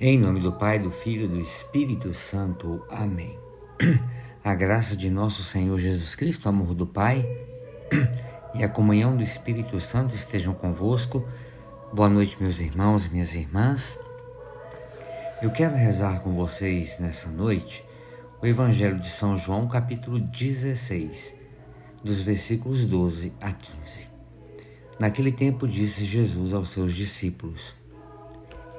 Em nome do Pai, do Filho e do Espírito Santo. Amém. A graça de nosso Senhor Jesus Cristo, o amor do Pai e a comunhão do Espírito Santo estejam convosco. Boa noite, meus irmãos e minhas irmãs. Eu quero rezar com vocês nessa noite o Evangelho de São João, capítulo 16, dos versículos 12 a 15. Naquele tempo disse Jesus aos seus discípulos: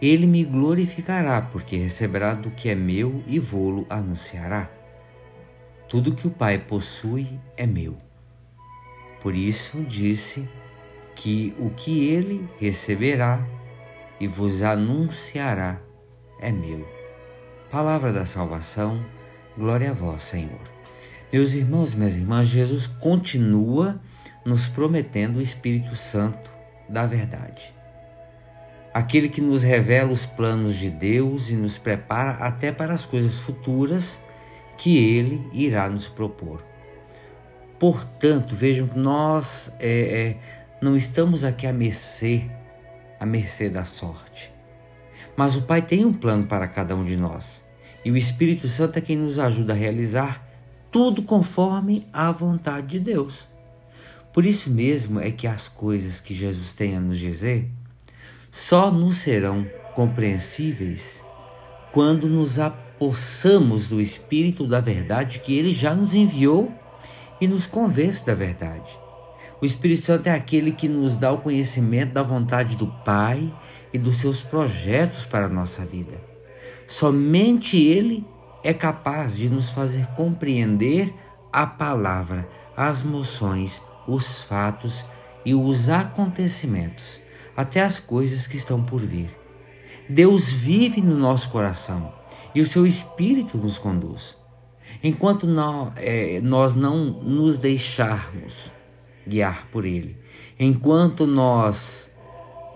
ele me glorificará, porque receberá do que é meu e vô-lo anunciará. Tudo que o Pai possui é meu. Por isso disse que o que ele receberá e vos anunciará é meu. Palavra da salvação, glória a vós, Senhor. Meus irmãos, minhas irmãs, Jesus continua nos prometendo o Espírito Santo da verdade aquele que nos revela os planos de Deus e nos prepara até para as coisas futuras que Ele irá nos propor. Portanto, vejam que nós é, é, não estamos aqui à mercê, à mercê da sorte. Mas o Pai tem um plano para cada um de nós. E o Espírito Santo é quem nos ajuda a realizar tudo conforme a vontade de Deus. Por isso mesmo é que as coisas que Jesus tem a nos dizer só nos serão compreensíveis quando nos apossamos do Espírito da verdade que ele já nos enviou e nos convence da verdade. O Espírito Santo é aquele que nos dá o conhecimento da vontade do Pai e dos seus projetos para a nossa vida. Somente Ele é capaz de nos fazer compreender a palavra, as moções, os fatos e os acontecimentos até as coisas que estão por vir. Deus vive no nosso coração e o seu Espírito nos conduz. Enquanto não, é, nós não nos deixarmos guiar por Ele, enquanto nós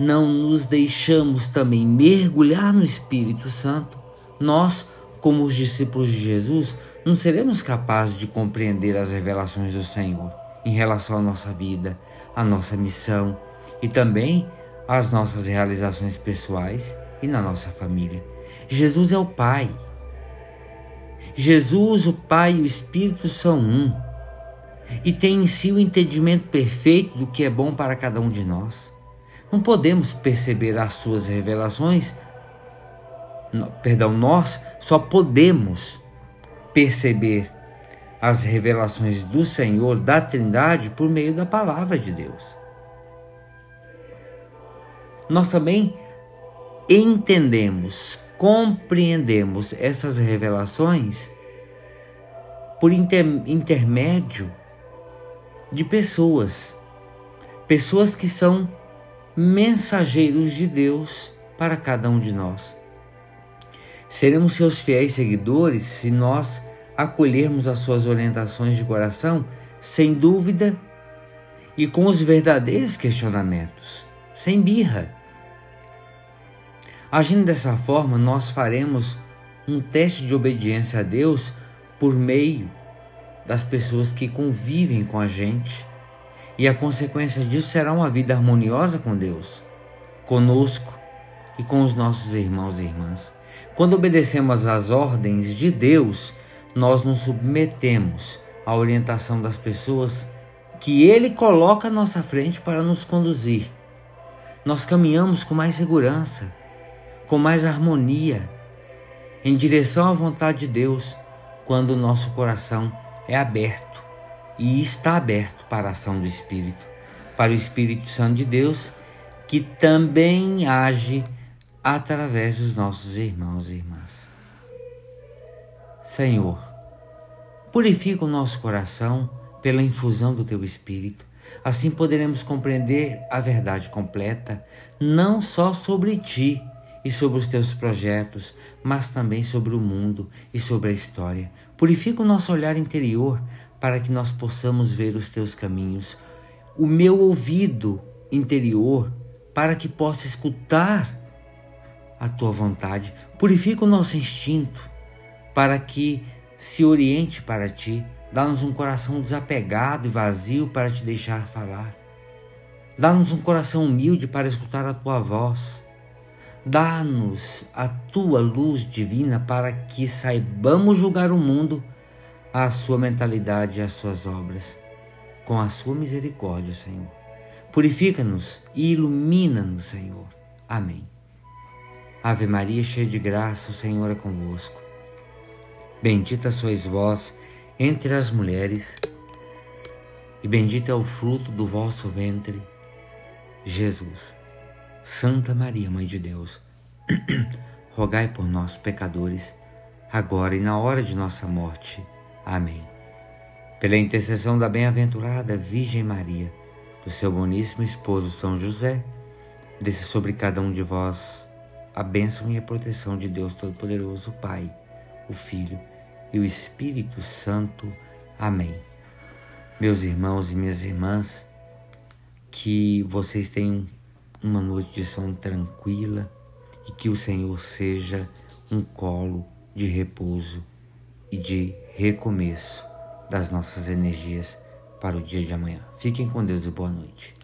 não nos deixamos também mergulhar no Espírito Santo, nós, como os discípulos de Jesus, não seremos capazes de compreender as revelações do Senhor em relação à nossa vida, à nossa missão e também às nossas realizações pessoais e na nossa família. Jesus é o Pai. Jesus, o Pai e o Espírito são um e tem em si o entendimento perfeito do que é bom para cada um de nós. Não podemos perceber as suas revelações, perdão, nós só podemos perceber as revelações do Senhor, da Trindade, por meio da palavra de Deus nós também entendemos, compreendemos essas revelações por inter, intermédio de pessoas, pessoas que são mensageiros de Deus para cada um de nós. Seremos seus fiéis seguidores se nós acolhermos as suas orientações de coração, sem dúvida e com os verdadeiros questionamentos, sem birra Agindo dessa forma, nós faremos um teste de obediência a Deus por meio das pessoas que convivem com a gente. E a consequência disso será uma vida harmoniosa com Deus, conosco e com os nossos irmãos e irmãs. Quando obedecemos às ordens de Deus, nós nos submetemos à orientação das pessoas que Ele coloca à nossa frente para nos conduzir. Nós caminhamos com mais segurança com mais harmonia, em direção à vontade de Deus, quando o nosso coração é aberto e está aberto para a ação do Espírito, para o Espírito Santo de Deus, que também age através dos nossos irmãos e irmãs. Senhor, purifica o nosso coração pela infusão do teu Espírito. Assim poderemos compreender a verdade completa, não só sobre ti, e sobre os teus projetos, mas também sobre o mundo e sobre a história. Purifica o nosso olhar interior para que nós possamos ver os teus caminhos, o meu ouvido interior para que possa escutar a tua vontade. Purifica o nosso instinto para que se oriente para ti. Dá-nos um coração desapegado e vazio para te deixar falar. Dá-nos um coração humilde para escutar a tua voz. Dá-nos a tua luz divina para que saibamos julgar o mundo à sua mentalidade e às suas obras, com a sua misericórdia, Senhor. Purifica-nos e ilumina-nos, Senhor. Amém. Ave Maria, cheia de graça, o Senhor é convosco. Bendita sois vós entre as mulheres, e bendito é o fruto do vosso ventre, Jesus. Santa Maria, Mãe de Deus, rogai por nós, pecadores, agora e na hora de nossa morte. Amém. Pela intercessão da bem-aventurada Virgem Maria, do seu boníssimo esposo São José, desça sobre cada um de vós a bênção e a proteção de Deus Todo-Poderoso, Pai, o Filho e o Espírito Santo. Amém. Meus irmãos e minhas irmãs, que vocês tenham uma noite de sono tranquila e que o Senhor seja um colo de repouso e de recomeço das nossas energias para o dia de amanhã. Fiquem com Deus e boa noite.